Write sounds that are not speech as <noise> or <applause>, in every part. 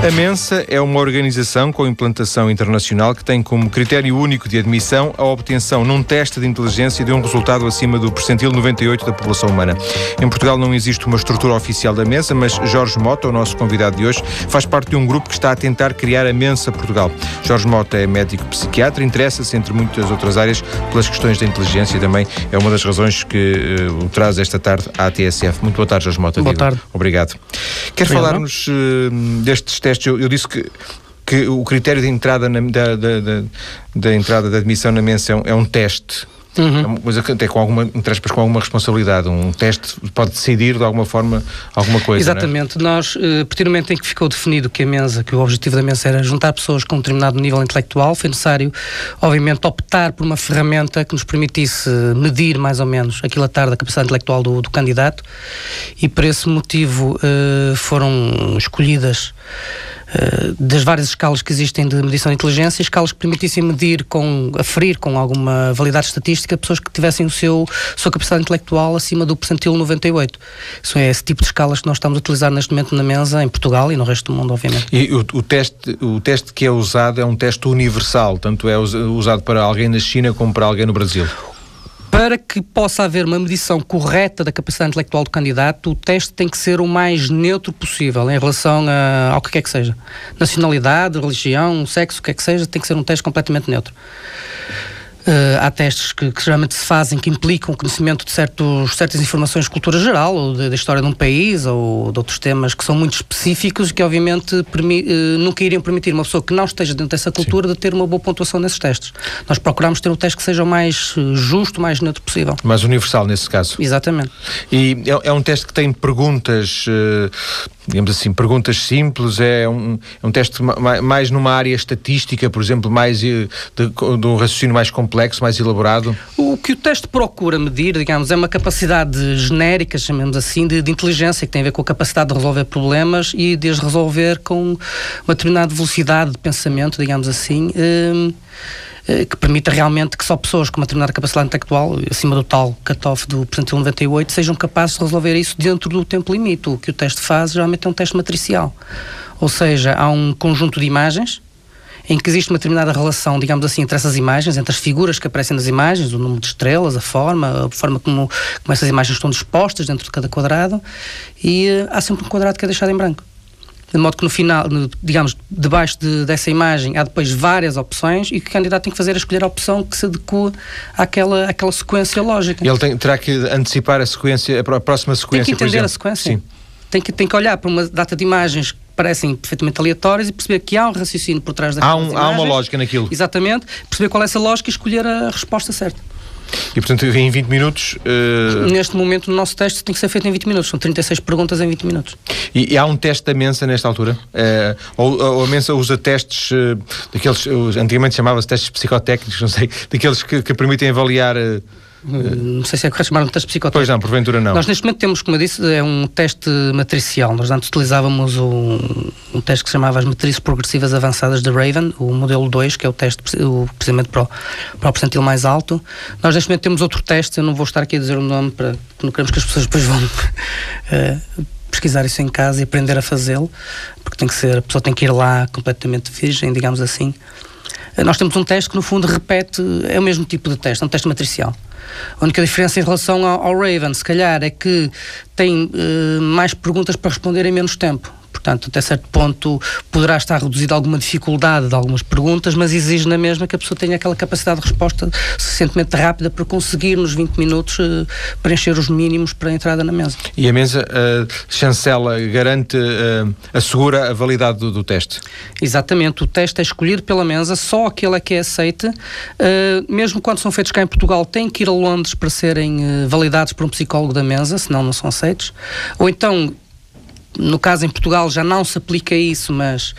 A Mensa é uma organização com implantação internacional que tem como critério único de admissão a obtenção num teste de inteligência de um resultado acima do percentil 98 da população humana. Em Portugal não existe uma estrutura oficial da Mensa, mas Jorge Mota, o nosso convidado de hoje, faz parte de um grupo que está a tentar criar a Mensa Portugal. Jorge Mota é médico psiquiatra, interessa-se, entre muitas outras áreas, pelas questões da inteligência e também é uma das razões que uh, o traz esta tarde à TSF. Muito boa tarde, Jorge Mota. Boa tarde. Obrigado. Quer falar-nos uh, destes testes? Eu, eu disse que que o critério de entrada na, da, da, da, da, entrada da admissão na menção é um teste. Uhum. É uma coisa que até com alguma, com alguma responsabilidade. Um teste pode decidir de alguma forma alguma coisa. É? Exatamente. É? Nós, uh, a partir do momento em que ficou definido que a mesa, que o objetivo da mesa era juntar pessoas com um determinado nível intelectual, foi necessário, obviamente, optar por uma ferramenta que nos permitisse medir mais ou menos aquilo a tarde da capacidade intelectual do, do candidato e por esse motivo uh, foram escolhidas eh, das várias escalas que existem de medição de inteligência, escalas que permitissem medir com, aferir com alguma validade estatística pessoas que tivessem o seu sua capacidade intelectual acima do percentil 98. Isso é esse tipo de escalas que nós estamos a utilizar neste momento na mesa em Portugal e no resto do mundo, obviamente. E o, o teste, o teste que é usado é um teste universal, tanto é usado para alguém na China como para alguém no Brasil? Para que possa haver uma medição correta da capacidade intelectual do candidato, o teste tem que ser o mais neutro possível em relação a, ao que quer que seja. Nacionalidade, religião, sexo, o que quer que seja, tem que ser um teste completamente neutro. Uh, há testes que, que, geralmente se fazem que implicam o conhecimento de certos, certas informações de cultura geral, ou da história de um país, ou de outros temas que são muito específicos e que, obviamente, uh, nunca iriam permitir uma pessoa que não esteja dentro dessa cultura Sim. de ter uma boa pontuação nesses testes. Nós procuramos ter um teste que seja o mais eh, justo, o mais neutro possível. Mais universal, nesse caso. Exatamente. E é, é um teste que tem perguntas. Uh digamos assim, perguntas simples, é um, é um teste mais numa área estatística, por exemplo, mais de, de um raciocínio mais complexo, mais elaborado? O que o teste procura medir, digamos, é uma capacidade genérica, chamemos assim, de, de inteligência, que tem a ver com a capacidade de resolver problemas e de as resolver com uma determinada velocidade de pensamento, digamos assim. Hum, eh, que permita realmente que só pessoas com uma determinada capacidade intelectual, acima do tal cutoff do percentil 98, sejam capazes de resolver isso dentro do tempo limite. O que o teste faz geralmente é um teste matricial. Ou seja, há um conjunto de imagens em que existe uma determinada relação, digamos assim, entre essas imagens, entre as figuras que aparecem nas imagens, o número de estrelas, a forma, a forma como, como essas imagens estão dispostas dentro de cada quadrado, e uh, há sempre um quadrado que é deixado em branco de modo que no final, digamos, debaixo de, dessa imagem há depois várias opções e que o candidato tem que fazer a escolher a opção que se adequa àquela, àquela sequência lógica. Ele tem, terá que antecipar a sequência, a próxima sequência, Tem que entender a sequência. Sim. Tem que, tem que olhar para uma data de imagens parecem perfeitamente aleatórias e perceber que há um raciocínio por trás daquelas há um, imagens. Há uma lógica naquilo. Exatamente. Perceber qual é essa lógica e escolher a resposta certa. E portanto, em 20 minutos. Uh... Neste momento, o nosso teste tem que ser feito em 20 minutos. São 36 perguntas em 20 minutos. E, e há um teste da Mensa nesta altura? Uh, ou, ou, a Mensa usa testes uh, daqueles. Antigamente chamava-se testes psicotécnicos, não sei, daqueles que, que permitem avaliar. Não sei se é correto chamar um teste psicotécnico. Pois não, porventura não. Nós neste momento temos, como eu disse, é um teste matricial. Nós antes utilizávamos um, um teste que se chamava as matrizes progressivas avançadas de Raven, o modelo 2, que é o teste o, precisamente para o, para o percentil mais alto. Nós neste momento temos outro teste, eu não vou estar aqui a dizer o nome para não queremos que as pessoas depois vão uh, <laughs> pesquisar isso em casa e aprender a fazê-lo, porque tem que ser, a pessoa tem que ir lá completamente virgem, digamos assim. Nós temos um teste que no fundo repete, é o mesmo tipo de teste, é um teste matricial. A única diferença em relação ao, ao Raven, se calhar, é que tem uh, mais perguntas para responder em menos tempo. Portanto, até certo ponto poderá estar reduzida alguma dificuldade de algumas perguntas, mas exige na mesma que a pessoa tenha aquela capacidade de resposta suficientemente rápida para conseguir nos 20 minutos uh, preencher os mínimos para a entrada na mesa. E a mesa uh, chancela, garante, uh, assegura a validade do, do, teste? Exatamente, o teste é escolhido pela mesa, só aquele é que é aceite, mesmo quando são feitos cá em Portugal, tem que ir a Londres para serem validados por um psicólogo da mesa, senão não são aceitos. Ou então no caso em Portugal já não se aplica isso, mas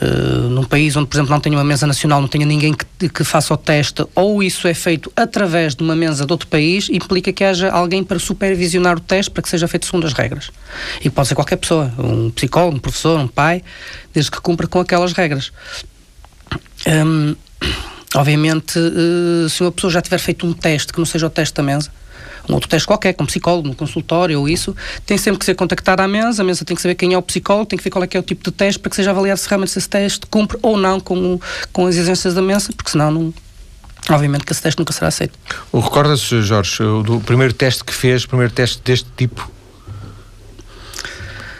uh, num país onde, por exemplo, não tenha uma mesa nacional, não tenha ninguém que, que, faça o teste, ou isso é feito através de uma mesa de outro país, implica que haja alguém para supervisionar o teste para que seja feito segundo as regras. E pode ser qualquer pessoa, um psicólogo, um professor, um pai, desde que cumpra com aquelas regras. Um, obviamente, uh, se uma pessoa já tiver feito um teste que não seja o teste da mesa, um outro teste qualquer, com um psicólogo, no consultório ou isso, tem sempre que ser contactado à mesa, a mesa tem que saber quem é o psicólogo, tem que ver qual é que é o tipo de teste para que seja avaliado se realmente esse teste cumpre ou não com, com as exigências da mesa, porque senão não, Obviamente que esse teste nunca será aceito. Recorda-se, Jorge, do primeiro teste que fez, primeiro teste deste tipo?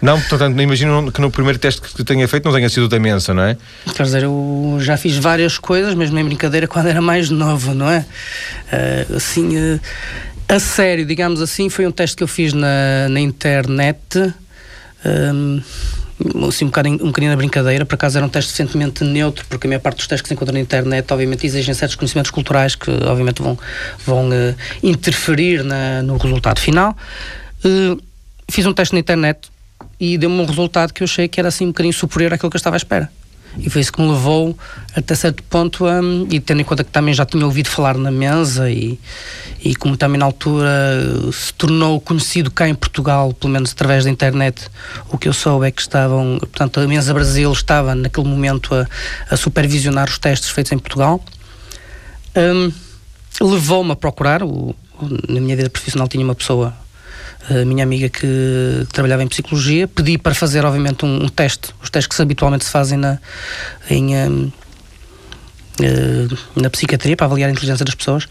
Não, portanto, imagino que no primeiro teste que tenha feito não tenha sido da mensa, não é? Quer dizer, eu já fiz várias coisas, mesmo em brincadeira, quando era mais novo, não é? Uh, assim, uh, a sério, digamos assim, foi um teste que eu fiz na, na internet. Um, assim, um bocadinho, um bocadinho na brincadeira, por acaso era um teste suficientemente neutro, porque a maior parte dos testes que se encontram na internet, obviamente, exigem certos conhecimentos culturais que, obviamente, vão, vão uh, interferir na, no resultado final. Uh, fiz um teste na internet e deu-me um resultado que eu achei que era assim um bocadinho superior àquilo que eu estava à espera. E foi isso que me levou até certo ponto a. E tendo em conta que também já tinha ouvido falar na mesa e, e como também na altura se tornou conhecido cá em Portugal, pelo menos através da internet, o que eu soube é que estavam. Portanto, a Mesa Brasil estava naquele momento a, a supervisionar os testes feitos em Portugal. Um, Levou-me a procurar. O, na minha vida profissional tinha uma pessoa a minha amiga que trabalhava em psicologia, pedi para fazer, obviamente, um, um teste, os testes que se habitualmente se fazem na, em, uh, eh, na psiquiatria para avaliar a inteligência das pessoas,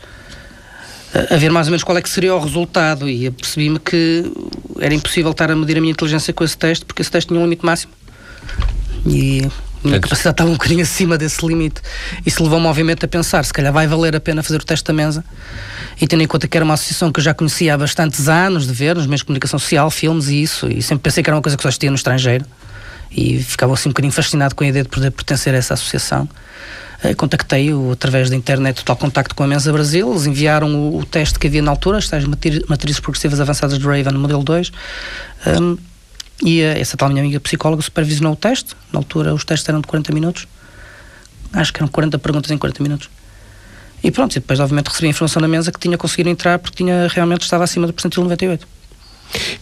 a ver mais ou menos qual é que seria o resultado e percebi-me que era impossível estar a medir a minha inteligência com esse teste, porque esse teste tinha um limite máximo. E minha capacidade estava um bocadinho acima desse limite. Isso levou-me, obviamente, a pensar: se calhar vai valer a pena fazer o teste da mesa e tendo em conta que era uma associação que eu já conhecia há bastantes anos de ver, nos meios de comunicação social, filmes e isso, e sempre pensei que era uma coisa que só existia no estrangeiro e ficava assim um bocadinho fascinado com a ideia de poder pertencer a essa associação. Uh, Contactei-o através da internet, total contacto com a Mensa Brasil. Eles enviaram o, o teste que havia na altura, as tais matrizes progressivas avançadas de Raven, modelo 2. Um, e uh, essa tal minha amiga psicóloga supervisionou o teste. Na altura, os testes eram de 40 minutos. Acho que eram 40 perguntas em 40 minutos. E pronto, e depois obviamente recebi a informação na mesa que tinha conseguido entrar porque tinha, realmente estava acima do percentil 98.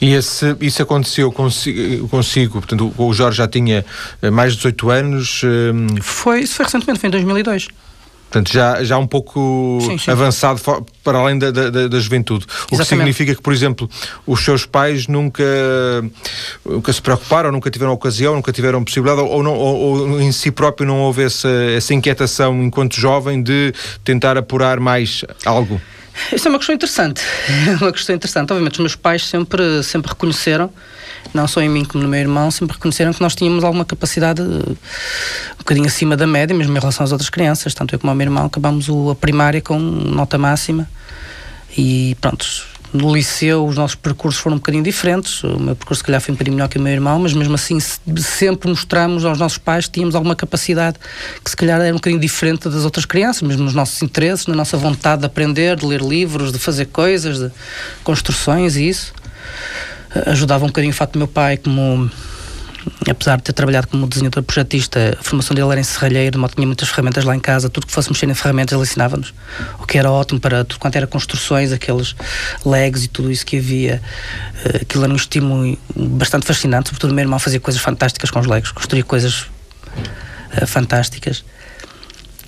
E esse, isso aconteceu consigo, consigo, portanto o Jorge já tinha eh, mais de 18 anos? Um... Foi, isso foi recentemente, foi em 2002. Portanto, já, já um pouco sim, sim. avançado para além da, da, da juventude. O que significa que, por exemplo, os seus pais nunca, nunca se preocuparam, nunca tiveram ocasião, nunca tiveram possibilidade, ou, não, ou, ou em si próprio não houve essa, essa inquietação enquanto jovem de tentar apurar mais algo? Isso é uma questão interessante. É <laughs> uma questão interessante. Obviamente, os meus pais sempre, sempre reconheceram não só em mim como no meu irmão, sempre reconheceram que nós tínhamos alguma capacidade eh, um bocadinho acima da média, mesmo em relação às outras crianças. Tanto eu como o meu irmão acabamos a primária com nota máxima e pronto. No liceu os nossos percursos foram um bocadinho diferentes. O meu percurso, se calhar, foi um bocadinho melhor que o meu irmão, mas mesmo assim sempre mostramos aos nossos pais que tínhamos alguma capacidade que, se calhar, era um bocadinho diferente das outras crianças, mesmo nos nossos interesses, na nossa vontade de aprender, de ler livros, de fazer coisas, de construções e isso ajudava um bocadinho o facto do meu pai, como apesar de ter trabalhado como desenhador projetista, a formação dele era em serralheiro, não tinha muitas ferramentas lá em casa, tudo que fosse mexer em ferramentas ele ensinava-nos, o que era ótimo para tudo quanto era construções, aqueles legs e tudo isso que havia. Eh, aquilo era um estímulo bastante fascinante, sobretudo o meu irmão fazia coisas fantásticas com os legos, construía coisas uh, fantásticas.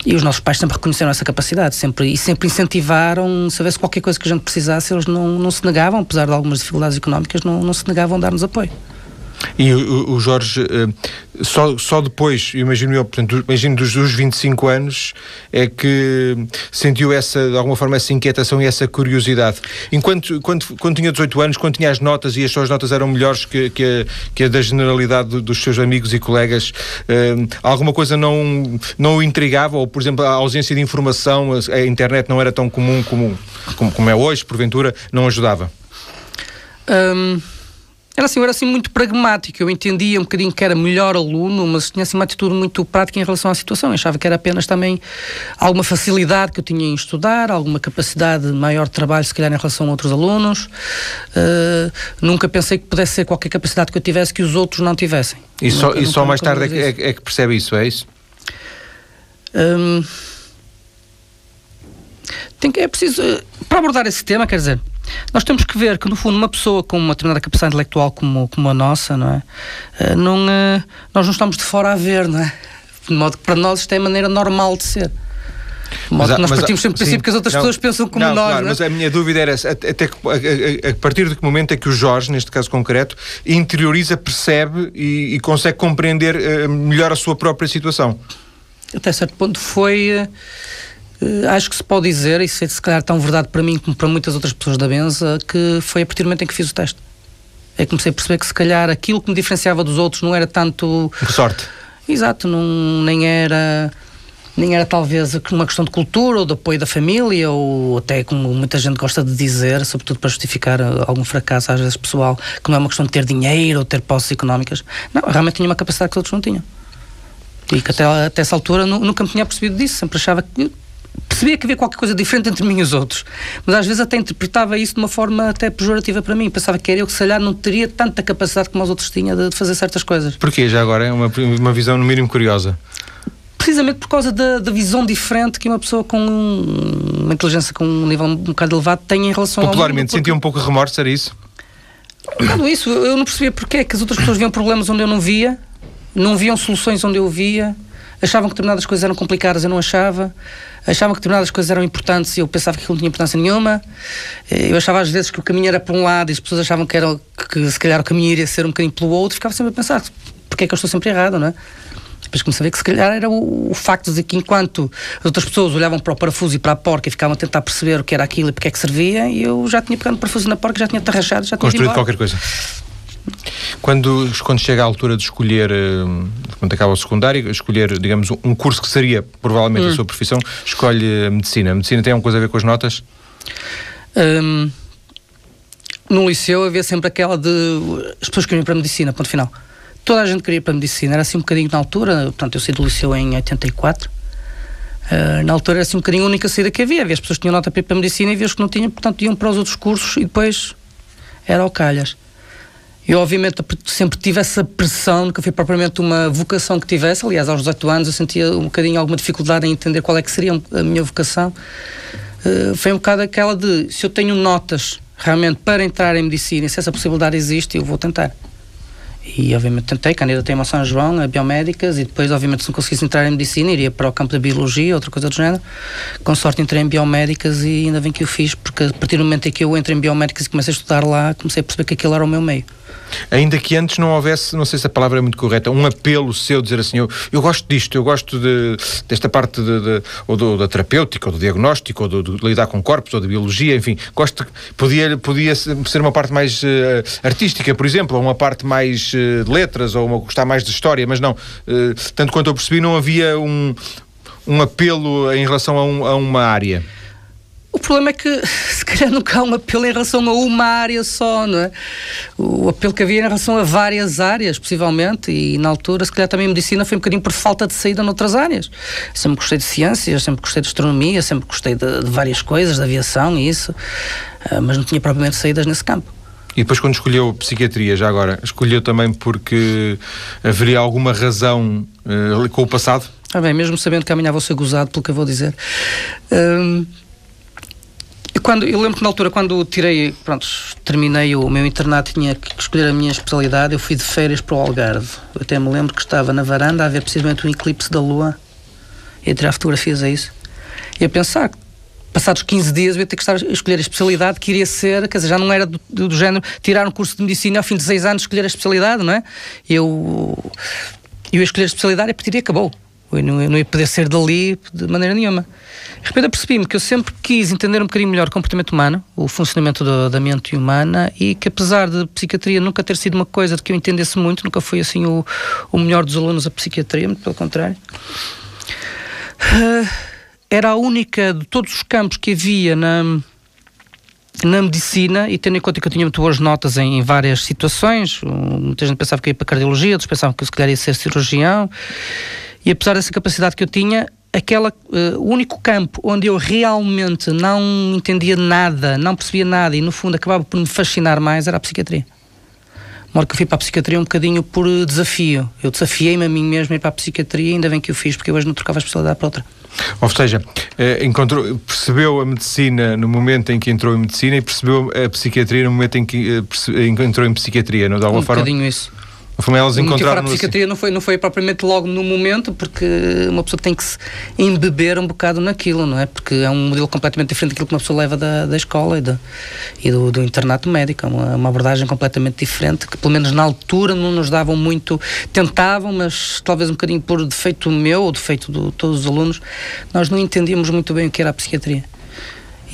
E os nossos pais sempre reconheceram essa capacidade sempre, e sempre incentivaram, se houvesse qualquer coisa que a gente precisasse, eles não, não se negavam, apesar de algumas dificuldades económicas, não, não se negavam a dar-nos apoio. E o, o Jorge, eh, só, só depois, imagino eu, portanto, imagino dos, dos 25 anos, é que sentiu essa, de alguma forma, essa inquietação e essa curiosidade. Enquanto quando, quando tinha 18 anos, quando tinha as notas e as suas notas eram melhores que, que, a, que a da generalidade dos seus amigos e colegas, eh, alguma coisa não, não o intrigava? Ou, por exemplo, a ausência de informação, a, internet não era tão comum como, como, como é hoje, porventura, não ajudava? Um era assim, eu era assim muito pragmático, eu entendia um bocadinho que era melhor aluno, mas tinha assim uma atitude muito prática em relação à situação. Eu achava que era apenas também alguma facilidade que eu tinha em estudar, alguma capacidade maior de trabalho, se calhar, em relação a outros alunos. Uh, nunca pensei que pudesse ser qualquer capacidade que eu tivesse que os outros não tivessem. E só, nunca, e só mais tarde é que, é, é que, percebe isso, é isso? Um, tem que, é preciso. Para abordar esse tema, quer dizer nós temos que ver que, no fundo, uma pessoa com uma determinada capacidade intelectual como, como a nossa, não é? Eh, não, eh, nós não estamos de fora a ver, não é? De modo que para nós isto é a maneira normal de ser. Mas, nós mas, partimos sempre do princípio que as outras não, pessoas pensam como não, nós. Claro, não é? Mas a minha dúvida era até que, a, a, a, partir de que momento é que o Jorge, neste caso concreto, interioriza, percebe e, e consegue compreender uh, melhor a sua própria situação? Até certo ponto foi. Uh, acho que se pode dizer, e se calhar tão verdade para mim como para muitas outras pessoas da Benza, que foi a partir do momento em que fiz o teste. É que comecei a perceber que se calhar aquilo que me diferenciava dos outros não era tanto. Por sorte. Exato, não, nem era nem era talvez uma questão de cultura ou de apoio da família ou até como muita gente gosta de dizer, sobretudo para justificar algum fracasso às vezes pessoal, que não é uma questão de ter dinheiro ou ter posses económicas. Não, realmente tinha uma capacidade que os outros não tinham. E que até, até essa altura nunca me tinha percebido disso, sempre achava que percebia que havia qualquer coisa diferente entre mim e os outros, mas às vezes até interpretava isso de uma forma até pejorativa para mim. Pensava que era eu que, se calhar, não teria tanta capacidade como os outros tinham de, de fazer certas coisas. Porquê, já agora? É uma, uma visão, no mínimo, curiosa precisamente por causa da, da, visão diferente que uma pessoa com uma inteligência com um nível um bocado elevado tem em relação Popularmente, ao Popularmente, sentia um pouco de remorso, era isso? Tudo isso, eu não percebia porque é que as outras pessoas viam problemas onde eu não via, não viam soluções onde eu via, achavam que determinadas coisas eram complicadas, eu não achava, achavam que determinadas coisas eram importantes e eu pensava que aquilo não tinha importância nenhuma, eh, eu achava às vezes que o caminho era para um lado e as pessoas achavam que, era, que se calhar o caminho iria ser um bocadinho pelo outro, ficava sempre a pensar, porque é que eu estou sempre errado, não é? Depois comecei a ver que se calhar era o, o, facto de que enquanto as outras pessoas olhavam para o parafuso e para a porca e ficavam a tentar perceber o que era aquilo e porque é que servia, e eu já tinha pegado o parafuso na porca, já tinha tarrachado, já tinha Construído qualquer coisa. Quando, quando chega a altura de escolher, eh, quando acaba o secundário, escolher, digamos, um curso que seria provavelmente hum. a sua profissão, escolhe a medicina. A medicina tem alguma coisa a ver com as notas? Hum, no liceu havia sempre aquela de as pessoas queriam ir para a medicina, ponto final toda a gente queria ir para a medicina, era assim um bocadinho na altura, portanto eu saí do liceu em 84, uh, eh, na altura era assim um bocadinho a única saída que havia, havia as pessoas que tinham nota para ir para a medicina e havia os que não tinham, portanto iam para os outros cursos e depois era ao calhas. Eu, obviamente, sempre tive essa pressão, nunca foi propriamente uma vocação que tivesse. Aliás, aos 18 anos eu sentia um bocadinho alguma dificuldade em entender qual é que seria a minha vocação. Uh, foi um bocado aquela de se eu tenho notas realmente para entrar em medicina se essa possibilidade existe, eu vou tentar. E obviamente tentei, candidatei-me a São João, a biomédicas, e depois, obviamente, se não conseguisse entrar em medicina, iria para o campo da biologia, outra coisa do género. Com sorte entrei em biomédicas e ainda bem que o fiz, porque a partir do momento em que eu entrei em biomédicas e comecei a estudar lá, comecei a perceber que aquilo era o meu meio. Ainda que antes não houvesse, não sei se a palavra é muito correta, um apelo seu dizer assim, eu, eu gosto disto, eu gosto de, desta parte de, de, ou do, da terapêutica, ou do diagnóstico, ou do, de lidar com corpos, ou de biologia, enfim, gosto, podia, podia ser uma parte mais uh, artística, por exemplo, ou uma parte mais uh, de letras, ou uma, gostar mais de história, mas não, uh, tanto quanto eu percebi, não havia um, um apelo em relação a, um, a uma área. O problema é que <laughs> se calhar nunca há um apelo em relação a uma área só, não é? O apelo que havia em relação a várias áreas, possivelmente, e na altura, se calhar também a medicina foi um bocadinho por falta de saída noutras áreas. Sempre gostei de ciências, sempre gostei de astronomia, sempre gostei de, de várias coisas, de aviação e isso, ah, mas não tinha propriamente saídas nesse campo. E depois, quando escolheu psiquiatria, já agora, escolheu também porque haveria alguma razão uh, com o passado? Ah, bem, mesmo sabendo que amanhã vou ser gozado pelo que eu vou dizer. Quando, eu lembro que na altura, quando tirei, pronto, terminei o meu internato, tinha que escolher a minha especialidade, eu fui de férias para o Algarve. Eu até me lembro que estava na varanda a ver precisamente um eclipse da lua e a tirar fotografias a isso. E a pensar que passados 15 dias eu ia ter que estar a escolher a especialidade que iria ser, quer dizer, já não era do, do, do género tirar um curso de medicina ao fim de 6 anos escolher a especialidade, não é? Eu, eu ia escolher a especialidade e a partir acabou. Eu não, ia poder ser dali de maneira nenhuma. De repente apercebi-me que eu sempre quis entender um bocadinho melhor o comportamento humano, o funcionamento da, da, mente humana, e que apesar de psiquiatria nunca ter sido uma coisa de que eu entendesse muito, nunca fui assim o, o melhor dos alunos a psiquiatria, muito pelo contrário. Uh, era a única de todos os campos que havia na, na medicina, e tendo em conta que eu tinha muito boas notas em, em várias situações, muita gente pensava que ia para cardiologia, outros pensavam que eu se calhar ia ser cirurgião. E apesar dessa capacidade que eu tinha, aquela uh, o único campo onde eu realmente não entendia nada, não percebia nada e no fundo acabava por me fascinar mais era a psiquiatria. Uma hora que eu fui para a psiquiatria um bocadinho por eh, desafio. Eu desafiei-me a mim mesmo a ir para a psiquiatria, ainda bem que o fiz, porque eu hoje não trocava a especialidade para outra. Ou seja, eh, encontrou, percebeu a medicina no momento em que entrou em medicina e percebeu a psiquiatria no momento em que entrou em psiquiatria, não de alguma um forma? Um bocadinho isso. Como elas encontraram a psiquiatria não foi, não foi propriamente logo no momento, porque uma pessoa tem que se embeber um bocado naquilo, não é? Porque é um modelo completamente diferente daquilo que uma pessoa leva da, da escola e, de, e do, do internato médico. É uma, uma abordagem completamente diferente, que pelo menos na altura não nos davam muito. Tentavam, mas talvez um bocadinho por defeito meu ou defeito de todos os alunos, nós não entendíamos muito bem o que era a psiquiatria.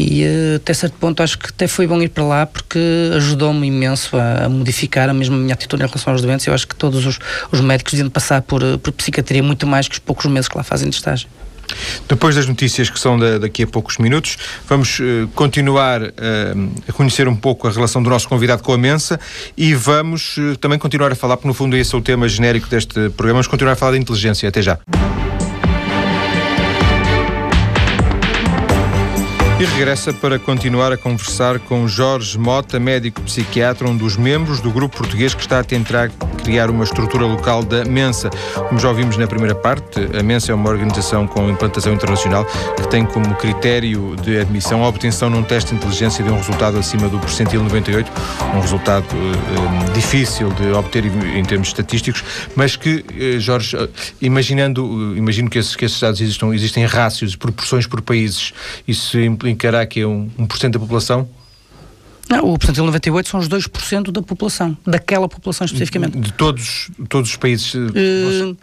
E uh, até certo ponto acho que até foi bom ir para lá porque ajudou-me imenso a, a, modificar a mesma minha atitude em relação aos doentes. Eu acho que todos os, os médicos deviam passar por, eh, por psiquiatria muito mais que os poucos meses que lá fazem de estágio. Depois das notícias que são da, daqui a poucos minutos, vamos uh, continuar uh, a conhecer um pouco a relação do nosso convidado com a Mensa e vamos uh, também continuar a falar, porque no fundo esse é o tema genérico deste programa, vamos continuar a falar da inteligência. Até já. E regressa para continuar a conversar com Jorge Mota, médico psiquiatra, um dos membros do grupo português que está a tentar criar uma estrutura local da Mensa. Como já ouvimos na primeira parte, a Mensa é uma organização com implantação internacional que tem como critério de admissão a obtenção num teste de inteligência de um resultado acima do percentil 98, um resultado eh, difícil de obter em termos estatísticos, mas que, eh, Jorge, eh, imaginando, imagino que esses, que esses dados existam, existem rácios, proporções por países, isso implica encarar que é um, 1% da população? Não, o percentil 98 são os 2% da população, daquela população especificamente. De todos, todos os países? Uh,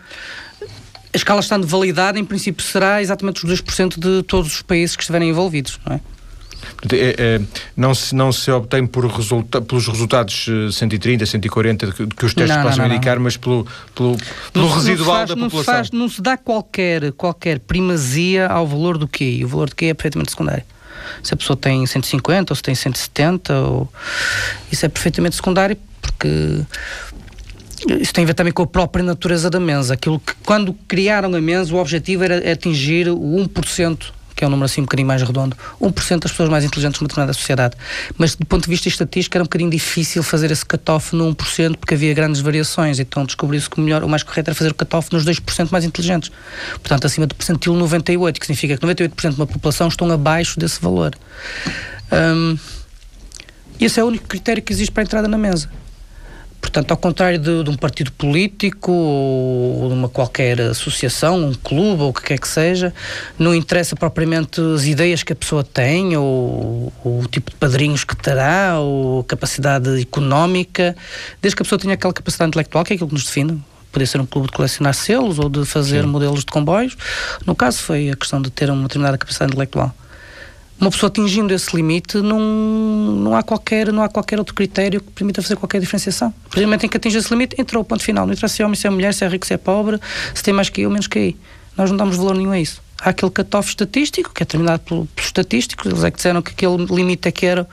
a escala estando validada, em princípio será exatamente os 2% de todos os países que estiverem envolvidos, não é? É, é, não, se, não se obtém por resulta, pelos resultados 130, 140 que, que os testes não, possam não, não, indicar, mas pelo, pelo, pelo residual faz, da população. Se faz, não se dá qualquer, qualquer primazia ao valor do QI. O valor do QI é perfeitamente secundário se a pessoa tem 150 ou se tem 170, ou... isso é perfeitamente secundário porque isso tem a ver também com a própria natureza da mesa. Aquilo que, quando criaram a mesa, o objetivo era atingir o 1% que é um número assim um bocadinho mais redondo, 1% das pessoas mais inteligentes numa determinada sociedade. Mas do ponto de vista estatístico era um bocadinho difícil fazer esse cut-off no 1% porque havia grandes variações, então descobriu-se que o melhor, o mais correto era fazer o cut-off nos 2% mais inteligentes. Portanto, acima do percentil 98, que significa que 98% de uma população estão abaixo desse valor. Um, esse é o único critério que existe para a entrada na mesa. Portanto, ao contrário de, de, um partido político ou de uma qualquer associação, um clube ou o que quer que seja, não interessa propriamente as ideias que a pessoa tem ou, ou, o tipo de padrinhos que terá ou a capacidade económica, desde que a pessoa tenha aquela capacidade intelectual, que é aquilo que nos define. Podia ser um clube de colecionar selos ou de fazer Sim. modelos de comboios. No caso, foi a questão de ter uma determinada capacidade intelectual uma pessoa atingindo esse limite, não, não, há qualquer, não há qualquer outro critério que permita fazer qualquer diferenciação. Momento em que atinge esse limite, entrou o ponto final. Não interessa se é homem, se é mulher, se é rico, se é pobre, se tem mais que eu, menos que aí. Nós não damos valor nenhum a isso. Há aquele cut-off estatístico, que é determinado pelos estatísticos, eles é que disseram que aquele limite é que era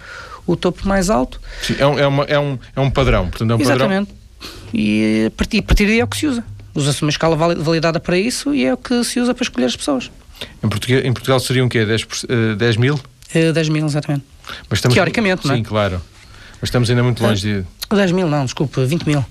o topo mais alto. Sim, é um, é uma, é um, é um padrão. Portanto, é um Exatamente. Padrão. E a partir, a partir daí é o que se usa. Usa-se uma escala validada para isso e é o que se usa para escolher as pessoas. Em Portugal, em Portugal seriam o quê? 10, uh, 10 mil? 10 mil, exatamente. Mas estamos, Teoricamente, sim, não é? Sim, claro. Mas estamos ainda muito longe de. 10 mil, não, desculpa, 20 mil.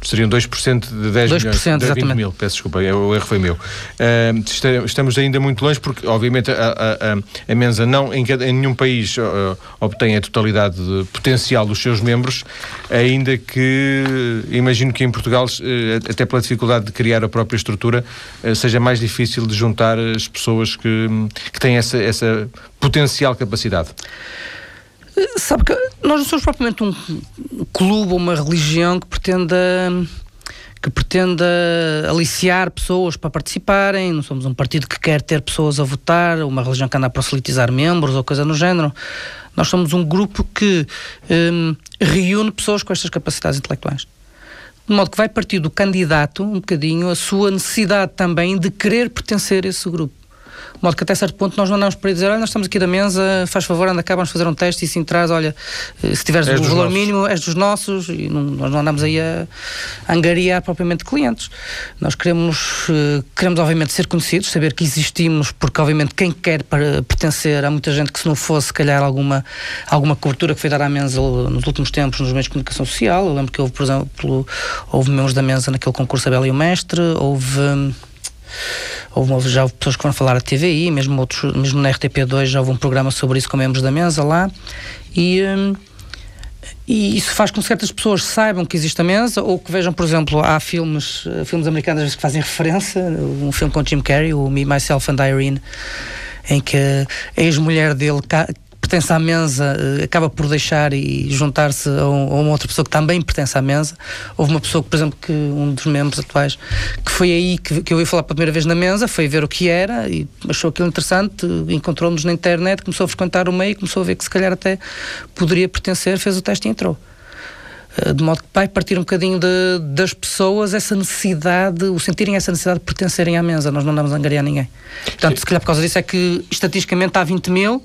Seriam 2% de 10 2%, milhões. 2% exatamente. mil, peço desculpa, é, o erro foi meu. Uh, estamos ainda muito longe porque, obviamente, a, a, a Mensa não, em, em nenhum país uh, obtém a totalidade potencial dos seus membros, ainda que imagino que em Portugal, uh, até pela dificuldade de criar a própria estrutura, seja mais difícil de juntar as pessoas que, que têm essa, essa potencial capacidade. Sabe que nós não somos propriamente um clube ou uma religião que pretenda que pretenda aliciar pessoas para participarem, não somos um partido que quer ter pessoas a votar, uma religião que anda a prosselitizar membros ou coisa no género. Nós somos um grupo que um, reúne pessoas com estas capacidades intelectuais. De modo que vai partir do candidato um bocadinho a sua necessidade também de querer pertencer a esse grupo. De modo que até certo ponto nós não andamos para dizer, olha, nós estamos aqui da mesa, faz favor, anda cá, vamos fazer um teste e sim traz, olha, eh, se tiveres és o valor nossos. mínimo, és dos nossos, e não, nós não andamos aí a angariar propriamente clientes. Nós queremos, eh, queremos obviamente ser conhecidos, saber que existimos, porque obviamente quem quer para pertencer, há muita gente que se não fosse, se calhar, alguma, alguma cobertura que foi dada à mesa nos últimos tempos nos meios de comunicação social, eu lembro que houve, por exemplo, houve membros da mesa naquele concurso Abel e o Mestre, houve Houve, já houve pessoas que foram falar a TVI, mesmo, outros, mesmo na RTP2 já houve um programa sobre isso com membros da mesa lá. E, hum, E isso faz com que certas pessoas saibam que existe a mesa ou que vejam, por exemplo, há filmes, eh, filmes americanos às vezes que fazem referência, um filme com Jim Carrey, o Me, Myself and Irene, em que a ex-mulher dele pertence à mesa uh, acaba por deixar e juntar-se a, um, a, uma outra pessoa que também pertence à mesa. Houve uma pessoa, por exemplo, que um dos membros atuais, que foi aí que, que eu ouvi falar pela primeira vez na mesa, foi ver o que era e achou aquilo interessante, encontrou-nos na internet, começou a frequentar o meio, começou a ver que se calhar até poderia pertencer, fez o teste e entrou. Eh, de modo que vai partir um bocadinho de, das pessoas essa necessidade, o sentirem essa necessidade de pertencerem à mesa. Nós não damos a angariar ninguém. Portanto, Sim. se calhar por causa disso é que estatisticamente há 20 mil,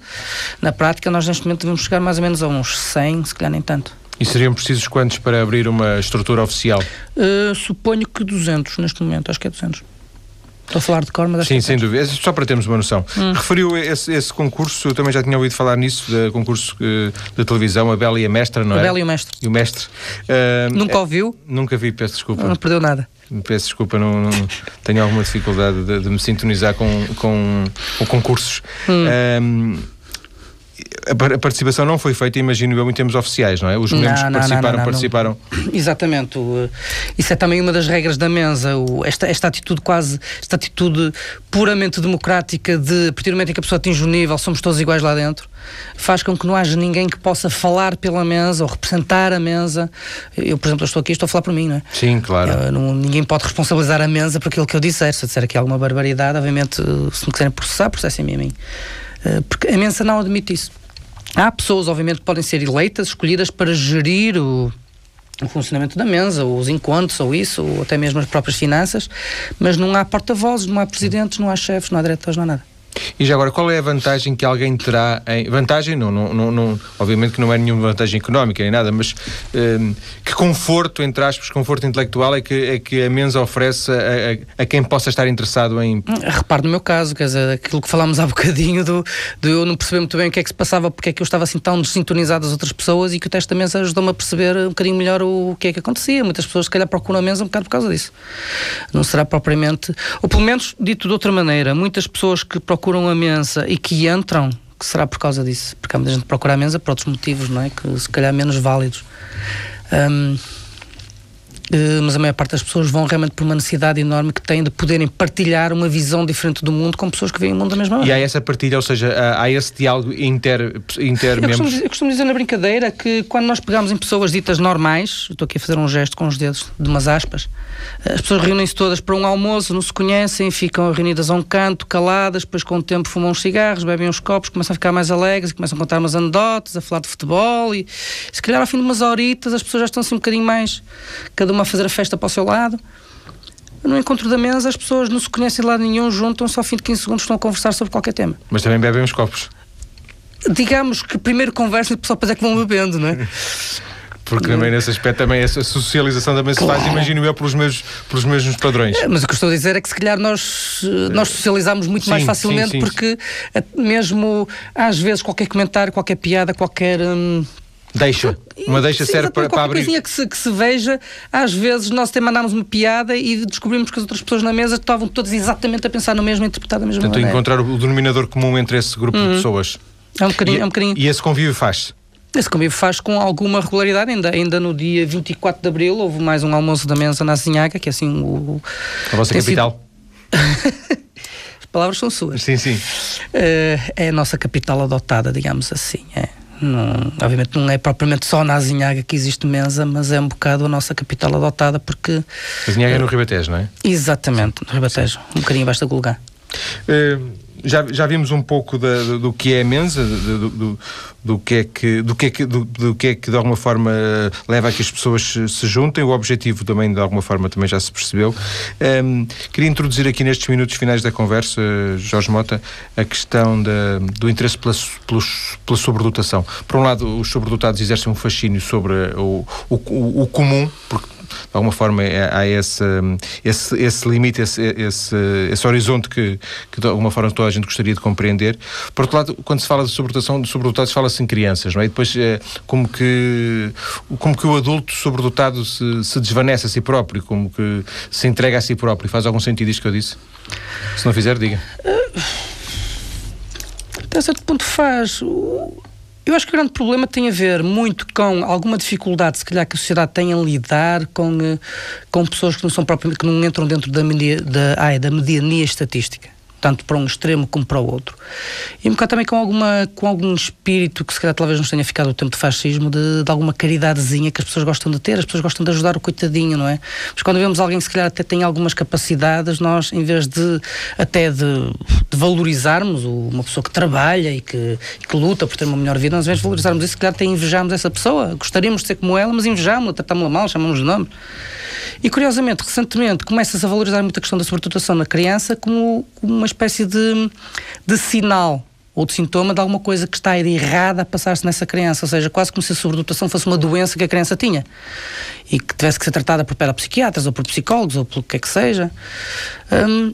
na prática nós neste momento devemos chegar mais ou menos a uns 100, se calhar nem tanto. E seriam precisos quantos para abrir uma estrutura oficial? Uh, suponho que 200 neste momento, acho que é 200. Estou a falar de cor, mas Sim, sem dúvida. Só para termos uma noção. Hum. Referiu esse, esse, concurso, eu também já tinha ouvido falar nisso, de concurso uh, de televisão, a Bela e a Mestra, não é? A Bela e o Mestre. E o Mestre. Uh, nunca ouviu? Nunca vi, peço desculpa. Não, não perdeu nada. Peço desculpa, não, não tenho alguma dificuldade de, de, me sintonizar com, com, com concursos. Hum a participação não foi feita, imagino eu, em termos oficiais, não é? Os membros não, que participaram, não, participaram. <clears throat> Exatamente. isso é também uma das regras da mesa. esta, esta atitude quase, esta atitude puramente democrática de, a partir do momento em que a pessoa atinge o nível, somos todos iguais lá dentro, faz com que não haja ninguém que possa falar pela mesa ou representar a mesa. Eu, por exemplo, estou aqui estou a falar por mim, não é? Sim, claro. Não, ninguém pode responsabilizar a mesa por aquilo que eu disser. Se eu disser aqui alguma barbaridade, obviamente, se me quiserem processar, processem-me a mim. Eh, porque a mesa não admite isso. Há pessoas, obviamente, que podem ser eleitas, escolhidas para gerir o, o funcionamento da mesa, os encontros, ou isso, ou até mesmo as próprias finanças, mas não há porta-vozes, não há presidentes, não há chefes, não há diretores, não há nada. E já agora, qual é a vantagem que alguém terá em. Vantagem, não, não, não, não obviamente que não é nenhuma vantagem económica nem nada, mas um, que conforto, entre aspas, conforto intelectual é que, é que a Mensa oferece a, a, a, quem possa estar interessado em. Repare no meu caso, quer dizer, aquilo que falámos há bocadinho do, do eu não perceber muito bem o que é que se passava, porque é que eu estava assim tão desintonizado das outras pessoas e que o teste da Mensa ajudou-me a perceber um bocadinho melhor o, o que é que acontecia. Muitas pessoas, se calhar, procuram a Mensa um bocado por causa disso. Não será propriamente. Ou pelo menos, dito de outra maneira, muitas pessoas que procuram a Mensa e que entram, que será por causa disso, porque muita gente procura a mesa por outros motivos, não é? Que se calhar menos válidos. Um, mas a maior parte das pessoas vão realmente por uma necessidade enorme que têm de poderem partilhar uma visão diferente do mundo com pessoas que veem o mundo da mesma maneira. E há essa partilha, ou seja, há esse diálogo inter, inter eu costumo, eu costumo dizer na brincadeira que quando nós pegamos em pessoas ditas normais, estou aqui a fazer um gesto com os dedos de umas aspas, as pessoas reúnem-se todas para um almoço, não se conhecem, ficam reunidas a um canto, caladas, depois com o tempo fumam uns cigarros, bebem uns copos, começam a ficar mais alegres, começam a contar umas anedotas, a falar de futebol e se calhar ao fim de umas horitas as pessoas já estão assim um bocadinho mais, cada uma a fazer a festa para o seu lado. No encontro da mesa as pessoas não se conhecem de lado nenhum, juntam-se ao fim de 15 segundos estão a conversar sobre qualquer tema. Mas também bebem uns copos. Digamos que primeiro conversam e depois é que vão bebendo, não é? Porque também nesse aspecto também essa socialização também claro. se faz, imagino eu, pelos mesmos, pelos mesmos padrões. É, mas o que estou a dizer é que se calhar nós, eh, nós socializamos muito sim, mais facilmente sim, sim, porque eh, mesmo às vezes qualquer comentário, qualquer piada, qualquer. Hum, Deixa. Uma deixa serve para, para abrir. coisinha que se, que se veja, às vezes nós até mandámos uma piada e descobrimos que as outras pessoas na mesa estavam todas exatamente a pensar no mesmo, a interpretar da mesma Portanto, maneira. encontrar o denominador comum entre esse grupo uhum. de pessoas. É um bocadinho. E, é um bocadinho... e esse convívio faz-se? Esse convívio faz com alguma regularidade. Ainda, ainda no dia 24 de Abril houve mais um almoço da mesa na Azinhaga, que é assim o. A vossa capital? Sido... <laughs> As palavras são suas. Sim, sim. Uh, é a nossa capital adotada, digamos assim. É. Não, obviamente não é propriamente só na Azinhaga que existe mesa, mas é um bocado a nossa capital adotada porque... Azinhaga é no Ribatejo, não é? Exatamente, no Ribatejo, um bocadinho abaixo da. Uh, já, já vimos um pouco da, do, do, que é a Mensa, do, do, do, que é que, do, que é que, do, que é que de alguma forma leva a que as pessoas se, se juntem. O objetivo também, de alguma forma, também já se percebeu. Um, queria introduzir aqui nestes minutos finais da conversa, Jorge Mota, a questão da, do interesse pela, pela, pela sobredotação. Por um lado, os sobredotados exercem um fascínio sobre o, o, o comum, porque de alguma forma é, há esse, esse, esse limite, esse, esse, esse horizonte que, que de alguma forma toda a gente gostaria de compreender. Por outro lado, quando se fala de sobredotação, de sobredotados fala-se em crianças, não é? E depois é como que, como que o adulto sobredotado se, se desvanece a si próprio, como que se entrega a si próprio. Faz algum sentido isto que eu disse? Se não fizer, diga. Até certo ponto faz. Eu acho que o grande problema tem a ver muito com alguma dificuldade, se calhar, que a sociedade tem em lidar com, eh, com pessoas que não são propriamente, que não entram dentro da, media, da, ai, da mediania estatística tanto para um extremo como para o outro. E um bocado também com, alguma, com algum espírito que se calhar talvez nos tenha ficado o tempo de fascismo, de, de, alguma caridadezinha que as pessoas gostam de ter, as pessoas gostam de ajudar o coitadinho, não é? Mas quando vemos alguém que se calhar até tem algumas capacidades, nós, em vez de até de, de valorizarmos uma pessoa que trabalha e que, que, luta por ter uma melhor vida, nós, em vez de valorizarmos isso, se calhar até invejamos essa pessoa, gostaríamos de ser como ela, mas invejamos-la, tratamos-la mal, chamamos de nome. E curiosamente, recentemente, começa-se a valorizar muito a questão da sobredotação na criança como, como uma espécie de, de sinal ou de sintoma de alguma coisa que está errada a passar-se nessa criança, ou seja, quase como se a sobredotação fosse uma doença que a criança tinha e que tivesse que ser tratada por pedopsiquiatras ou por psicólogos ou pelo que é que seja. Um,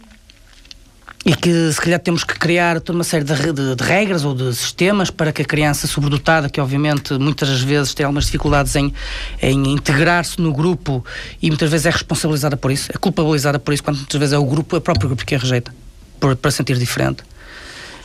e que se calhar temos que criar toda uma série de, de, de, regras ou de sistemas para que a criança sobredotada, que obviamente muitas das vezes tem algumas dificuldades em, em integrar-se no grupo e muitas vezes é responsabilizada por isso, é culpabilizada por isso, quando muitas vezes é o grupo, é próprio grupo que a rejeita, por, para sentir diferente.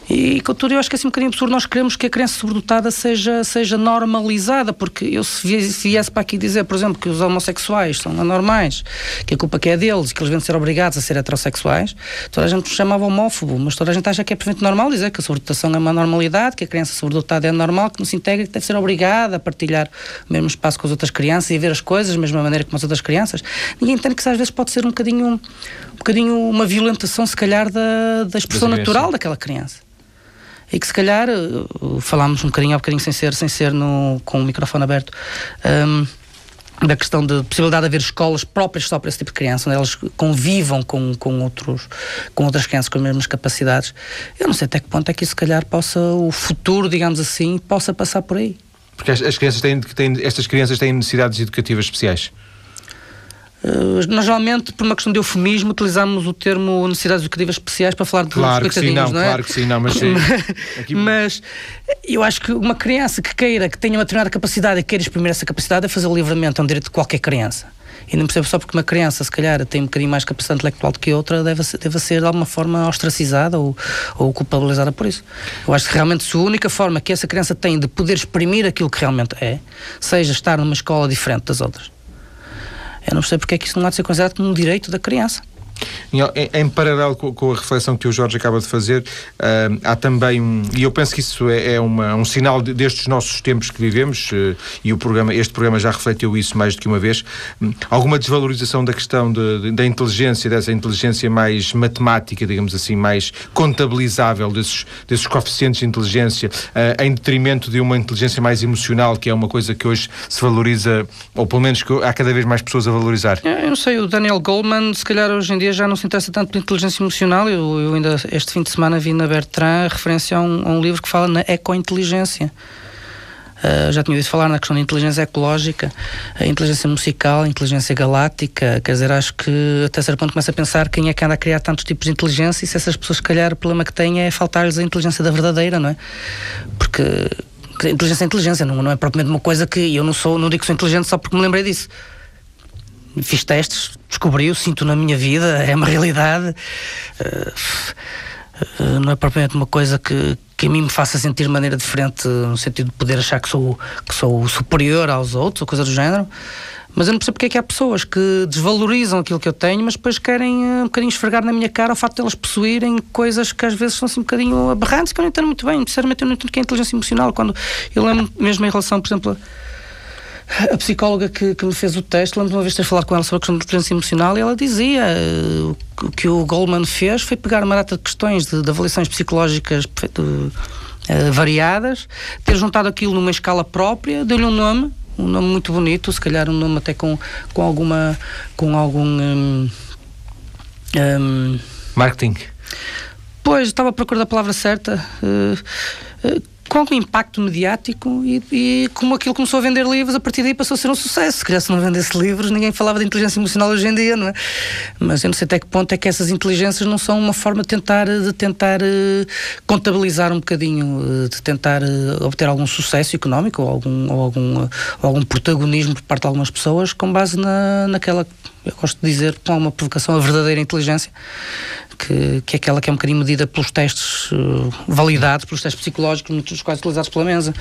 E, contudo, eu acho que é assim um bocadinho absurdo nós queremos que a criança sobredotada seja, seja normalizada, porque eu se viesse para aqui dizer, por exemplo, que os homossexuais são anormais, que a culpa que é deles, que eles vêm de ser obrigados a ser heterossexuais, toda a gente nos chamava homófobo, mas toda a gente acha que é perfeitamente normal dizer que a sobredotação é uma normalidade, que a criança sobredotada é normal, que não se integra, que deve ser obrigada a partilhar o mesmo espaço com as outras crianças e a ver as coisas da mesma maneira como as outras crianças. Ninguém entende que isso às vezes pode ser um bocadinho, um bocadinho uma violentação, se calhar, da, da expressão natural daquela criança e que se calhar uh, falámos um bocadinho, há bocadinho sem ser, sem ser no, com o microfone aberto. Um, da questão de possibilidade de haver escolas próprias só para esse tipo de criança, onde elas convivam com, com, outros, com outras crianças com as mesmas capacidades. Eu não sei até que ponto é que isso, se calhar, possa, o futuro, digamos assim, possa passar por aí. Porque as, as crianças têm, têm, estas crianças têm necessidades educativas especiais? Uh, nós geralmente, por uma questão de eufemismo, utilizamos o termo necessidades educativas especiais para falar de claro que sim, não, não é? Claro que sim, não, mas, sim, <laughs> aqui... mas eu acho que uma criança que queira, que tenha uma determinada capacidade e queira exprimir essa capacidade é fazer livremente, é um direito de qualquer criança. E não percebo só porque uma criança, se calhar, tem um bocadinho mais capacidade intelectual do que outra, deve ser, deve ser de alguma forma ostracizada ou, ou culpabilizada por isso. Eu acho que realmente se a única forma que essa criança tem de poder exprimir aquilo que realmente é, seja estar numa escola diferente das outras eu não sei porque é que isso não há de ser considerado como um direito da criança. Em, em, paralelo com, com, a reflexão que o Jorge acaba de fazer, uh, há também um, e eu penso que isso é, é uma, um sinal de, destes nossos tempos que vivemos, uh, e o programa, este programa já refletiu isso mais do que uma vez, um, alguma desvalorização da questão de, de, da inteligência, dessa inteligência mais matemática, digamos assim, mais contabilizável, desses, desses coeficientes de inteligência, uh, em detrimento de uma inteligência mais emocional, que é uma coisa que hoje se valoriza, ou pelo menos que há cada vez mais pessoas a valorizar. Eu não sei, o Daniel Goldman, se calhar hoje em dia já não se interessa tanto pela inteligência emocional. Eu, eu ainda este fim de semana vi na Bertrand referência a um, a um livro que fala na ecointeligência. Uh, já tinha ouvido falar na questão da inteligência ecológica, a inteligência musical, a inteligência galáctica. Quer dizer, acho que até certo ponto começa a pensar quem é que anda a criar tantos tipos de inteligência e se essas pessoas, se calhar, o problema que têm é faltar-lhes a inteligência da verdadeira, não é? Porque inteligência é inteligência, não, não é propriamente uma coisa que eu não sou, não digo que sou inteligente só porque me lembrei disso fiz testes, descobri-o, sinto na minha vida, é uma realidade. Uh, não é propriamente uma coisa que, que a mim me faça sentir de maneira diferente, no sentido de poder achar que sou, que sou superior aos outros, ou coisa do género. Mas eu não percebo porque é que há pessoas que desvalorizam aquilo que eu tenho, mas depois querem uh, um bocadinho esfregar na minha cara o facto de elas possuírem coisas que às vezes são assim um bocadinho aberrantes, que eu não entendo muito bem. Sinceramente, eu não entendo o que é inteligência emocional. Quando eu lembro mesmo em relação, por exemplo, psicóloga que, que me fez o teste, lembro-me uma vez ter falado com ela sobre a questão da inteligência emocional e ela dizia uh, o que o Goldman fez foi pegar uma data de questões de, de avaliações psicológicas uh, variadas, ter juntado aquilo numa escala própria, deu-lhe um nome, um nome muito bonito, se calhar um nome até com, com alguma com algum um, um, marketing. Pois, estava a procurar a palavra certa. Uh, com impacto mediático e, e, como aquilo começou a vender livros, a partir daí passou a ser um sucesso. Se calhar se não vendesse livros, ninguém falava de inteligência emocional hoje em dia, não é? Mas eu não sei até que ponto é que essas inteligências não são uma forma de tentar, de tentar uh, contabilizar um bocadinho, uh, de tentar uh, obter algum sucesso económico ou algum, ou algum, ou algum protagonismo por parte de algumas pessoas com base na, naquela eu gosto de dizer, com uma provocação, a verdadeira inteligência, que, que é aquela que é um bocadinho medida pelos testes uh, validados, pelos testes psicológicos, muitos dos quais utilizados pela mesa.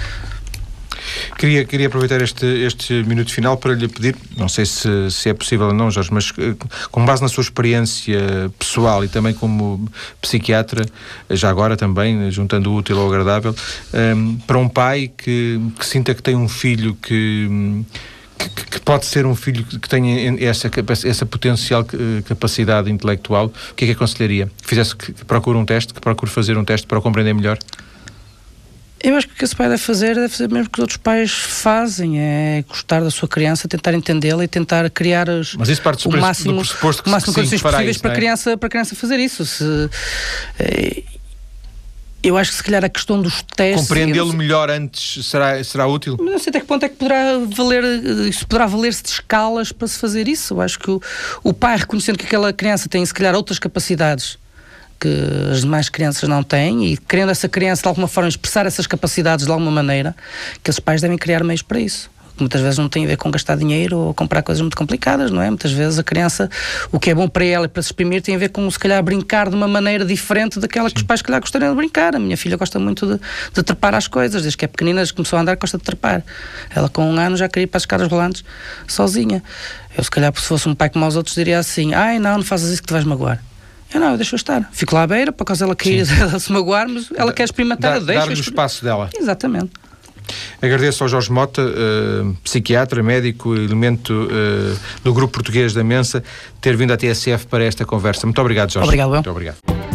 Queria, queria aproveitar este, este minuto final para lhe pedir, não sei se, se é possível ou não, Jorge, mas eh, com base na sua experiência pessoal e também como psiquiatra, já agora também, juntando o útil ao agradável, um, ehm, para um pai que, que sinta que tem um filho que que, que, pode ser um filho que tenha essa, essa potencial eh, capacidade intelectual, o que é que aconselharia? Que fizesse que procure um teste, que procure fazer um teste para o compreender melhor? Eu acho que o que esse pai deve fazer deve fazer mesmo que os outros pais fazem, é gostar da sua criança, tentar entendê-la e tentar criar os, Mas isso parte o máximo, do pressuposto que, o máximo de condições possíveis isso, para, a é? criança, para a criança fazer isso. Se, é, eu acho que se calhar a questão dos testes. Compreendê-lo melhor antes será, será útil? Não sei até que ponto é que poderá valer, isso poderá valer-se de escalas para se fazer isso. Eu acho que o, o pai reconhecendo que aquela criança tem se calhar outras capacidades que as demais crianças não têm e querendo essa criança de alguma forma expressar essas capacidades de alguma maneira, que os pais devem criar meios para isso muitas vezes não tem a ver com gastar dinheiro ou comprar coisas muito complicadas, não é? Muitas vezes a criança, o que é bom para ela e para se exprimir, tem a ver com, se calhar, brincar de uma maneira diferente daquela Sim. que os pais, se calhar, gostariam de brincar. A minha filha gosta muito de, de trepar as coisas, desde que é pequenina, desde que começou a andar, gosta de trepar. Ela, com um ano, já queria ir para as escadas rolantes sozinha. Eu, se calhar, se fosse um pai como os outros, diria assim: ai, não, não fazes isso que te vais magoar. Eu não, eu deixo estar. Fico lá à beira, por causa ela cair, <laughs> ela se magoar, mas ela quer experimentar, Dá, deixa. Dar-lhe o espaço dela. Exatamente. Agradeço ao Jorge Mota, uh, psiquiatra, médico, elemento uh, do Grupo Português da Mensa, ter vindo à TSF para esta conversa. Muito obrigado, Jorge. Obrigado, Muito obrigado.